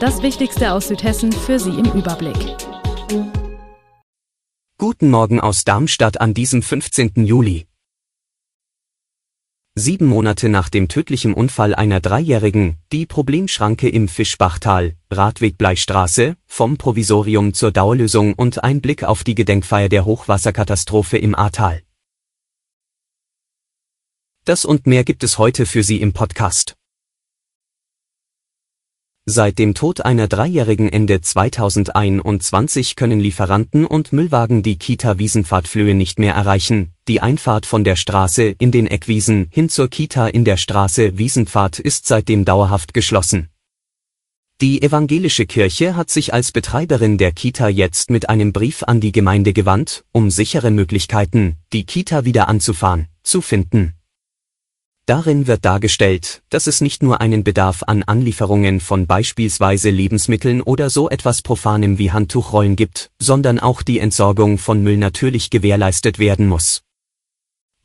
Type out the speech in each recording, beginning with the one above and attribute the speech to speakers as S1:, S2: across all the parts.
S1: Das Wichtigste aus Südhessen für Sie im Überblick.
S2: Guten Morgen aus Darmstadt an diesem 15. Juli. Sieben Monate nach dem tödlichen Unfall einer Dreijährigen, die Problemschranke im Fischbachtal, Radweg Bleistraße, vom Provisorium zur Dauerlösung und ein Blick auf die Gedenkfeier der Hochwasserkatastrophe im Ahrtal. Das und mehr gibt es heute für Sie im Podcast. Seit dem Tod einer Dreijährigen Ende 2021 können Lieferanten und Müllwagen die Kita-Wiesenpfadflöhe nicht mehr erreichen. Die Einfahrt von der Straße in den Eckwiesen hin zur Kita in der Straße Wiesenpfad ist seitdem dauerhaft geschlossen. Die evangelische Kirche hat sich als Betreiberin der Kita jetzt mit einem Brief an die Gemeinde gewandt, um sichere Möglichkeiten, die Kita wieder anzufahren, zu finden. Darin wird dargestellt, dass es nicht nur einen Bedarf an Anlieferungen von beispielsweise Lebensmitteln oder so etwas Profanem wie Handtuchrollen gibt, sondern auch die Entsorgung von Müll natürlich gewährleistet werden muss.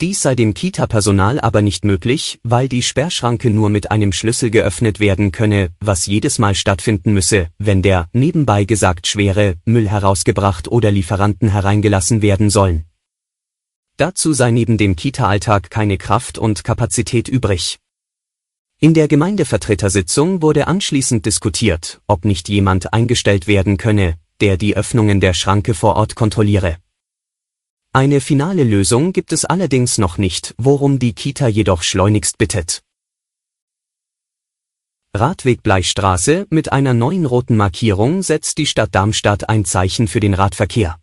S2: Dies sei dem Kita-Personal aber nicht möglich, weil die Sperrschranke nur mit einem Schlüssel geöffnet werden könne, was jedes Mal stattfinden müsse, wenn der, nebenbei gesagt schwere, Müll herausgebracht oder Lieferanten hereingelassen werden sollen. Dazu sei neben dem Kita-Alltag keine Kraft und Kapazität übrig. In der Gemeindevertretersitzung wurde anschließend diskutiert, ob nicht jemand eingestellt werden könne, der die Öffnungen der Schranke vor Ort kontrolliere. Eine finale Lösung gibt es allerdings noch nicht, worum die Kita jedoch schleunigst bittet. Radweg Bleistraße mit einer neuen roten Markierung setzt die Stadt Darmstadt ein Zeichen für den Radverkehr.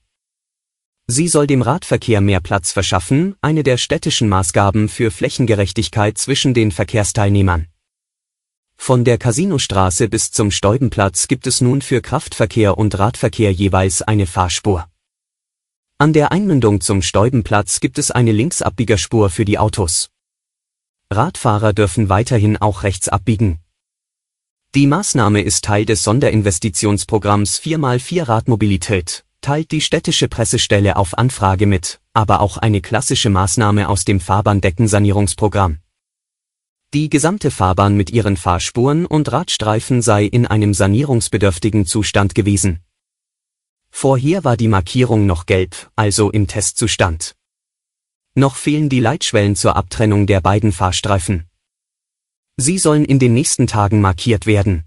S2: Sie soll dem Radverkehr mehr Platz verschaffen, eine der städtischen Maßgaben für Flächengerechtigkeit zwischen den Verkehrsteilnehmern. Von der Casinostraße bis zum Stäubenplatz gibt es nun für Kraftverkehr und Radverkehr jeweils eine Fahrspur. An der Einmündung zum Stäubenplatz gibt es eine Linksabbiegerspur für die Autos. Radfahrer dürfen weiterhin auch rechts abbiegen. Die Maßnahme ist Teil des Sonderinvestitionsprogramms 4x4 Radmobilität, teilt die städtische Pressestelle auf Anfrage mit, aber auch eine klassische Maßnahme aus dem Fahrbahndeckensanierungsprogramm. Die gesamte Fahrbahn mit ihren Fahrspuren und Radstreifen sei in einem sanierungsbedürftigen Zustand gewesen. Vorher war die Markierung noch gelb, also im Testzustand. Noch fehlen die Leitschwellen zur Abtrennung der beiden Fahrstreifen. Sie sollen in den nächsten Tagen markiert werden.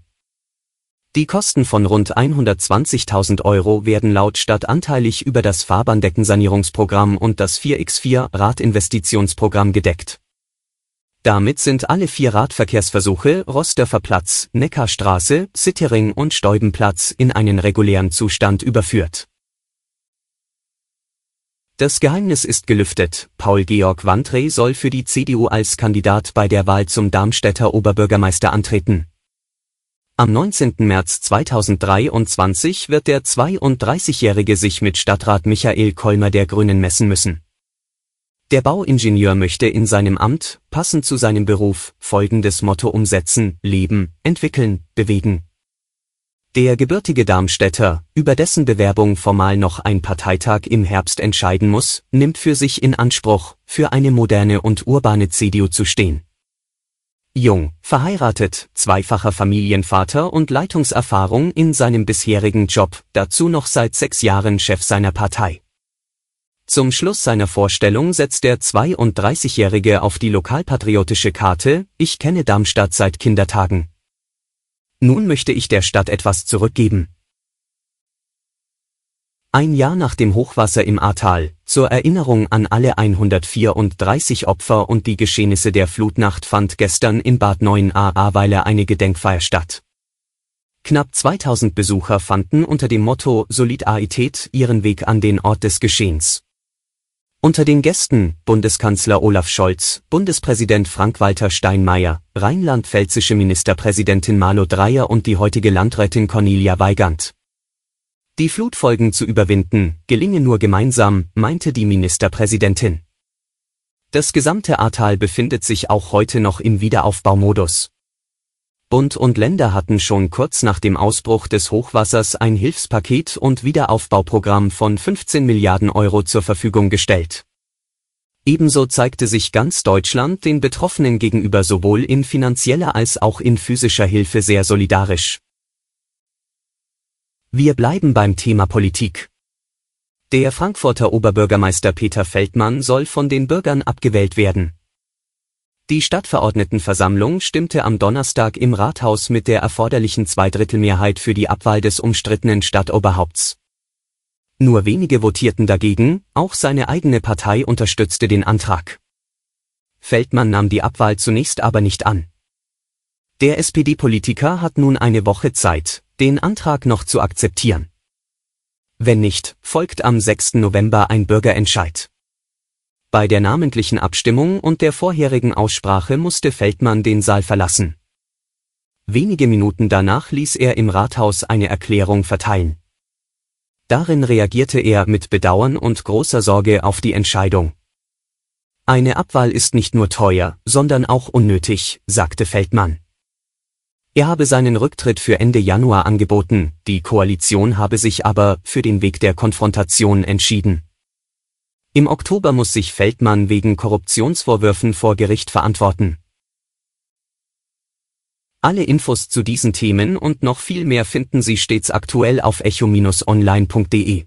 S2: Die Kosten von rund 120.000 Euro werden laut Stadt anteilig über das Fahrbahndeckensanierungsprogramm und das 4x4 Radinvestitionsprogramm gedeckt. Damit sind alle vier Radverkehrsversuche Rosdörfer Platz, Neckarstraße, Sittering und Stäubenplatz in einen regulären Zustand überführt. Das Geheimnis ist gelüftet. Paul-Georg Wandrey soll für die CDU als Kandidat bei der Wahl zum Darmstädter Oberbürgermeister antreten. Am 19. März 2023 wird der 32-Jährige sich mit Stadtrat Michael Kolmer der Grünen messen müssen. Der Bauingenieur möchte in seinem Amt, passend zu seinem Beruf, folgendes Motto umsetzen, leben, entwickeln, bewegen. Der gebürtige Darmstädter, über dessen Bewerbung formal noch ein Parteitag im Herbst entscheiden muss, nimmt für sich in Anspruch, für eine moderne und urbane CDU zu stehen. Jung, verheiratet, zweifacher Familienvater und Leitungserfahrung in seinem bisherigen Job, dazu noch seit sechs Jahren Chef seiner Partei. Zum Schluss seiner Vorstellung setzt der 32-Jährige auf die lokalpatriotische Karte, ich kenne Darmstadt seit Kindertagen. Nun möchte ich der Stadt etwas zurückgeben. Ein Jahr nach dem Hochwasser im Ahrtal, zur Erinnerung an alle 134 Opfer und die Geschehnisse der Flutnacht fand gestern in Bad 9a-Ahrweiler eine Gedenkfeier statt. Knapp 2000 Besucher fanden unter dem Motto Solidarität ihren Weg an den Ort des Geschehens. Unter den Gästen Bundeskanzler Olaf Scholz, Bundespräsident Frank-Walter Steinmeier, rheinland-pfälzische Ministerpräsidentin Malu Dreyer und die heutige Landrätin Cornelia Weigand. Die Flutfolgen zu überwinden, gelinge nur gemeinsam, meinte die Ministerpräsidentin. Das gesamte Ahrtal befindet sich auch heute noch im Wiederaufbaumodus. Bund und Länder hatten schon kurz nach dem Ausbruch des Hochwassers ein Hilfspaket und Wiederaufbauprogramm von 15 Milliarden Euro zur Verfügung gestellt. Ebenso zeigte sich ganz Deutschland den Betroffenen gegenüber sowohl in finanzieller als auch in physischer Hilfe sehr solidarisch. Wir bleiben beim Thema Politik. Der Frankfurter Oberbürgermeister Peter Feldmann soll von den Bürgern abgewählt werden. Die Stadtverordnetenversammlung stimmte am Donnerstag im Rathaus mit der erforderlichen Zweidrittelmehrheit für die Abwahl des umstrittenen Stadtoberhaupts. Nur wenige votierten dagegen, auch seine eigene Partei unterstützte den Antrag. Feldmann nahm die Abwahl zunächst aber nicht an. Der SPD-Politiker hat nun eine Woche Zeit, den Antrag noch zu akzeptieren. Wenn nicht, folgt am 6. November ein Bürgerentscheid. Bei der namentlichen Abstimmung und der vorherigen Aussprache musste Feldmann den Saal verlassen. Wenige Minuten danach ließ er im Rathaus eine Erklärung verteilen. Darin reagierte er mit Bedauern und großer Sorge auf die Entscheidung. Eine Abwahl ist nicht nur teuer, sondern auch unnötig, sagte Feldmann. Er habe seinen Rücktritt für Ende Januar angeboten, die Koalition habe sich aber für den Weg der Konfrontation entschieden. Im Oktober muss sich Feldmann wegen Korruptionsvorwürfen vor Gericht verantworten. Alle Infos zu diesen Themen und noch viel mehr finden Sie stets aktuell auf echo-online.de.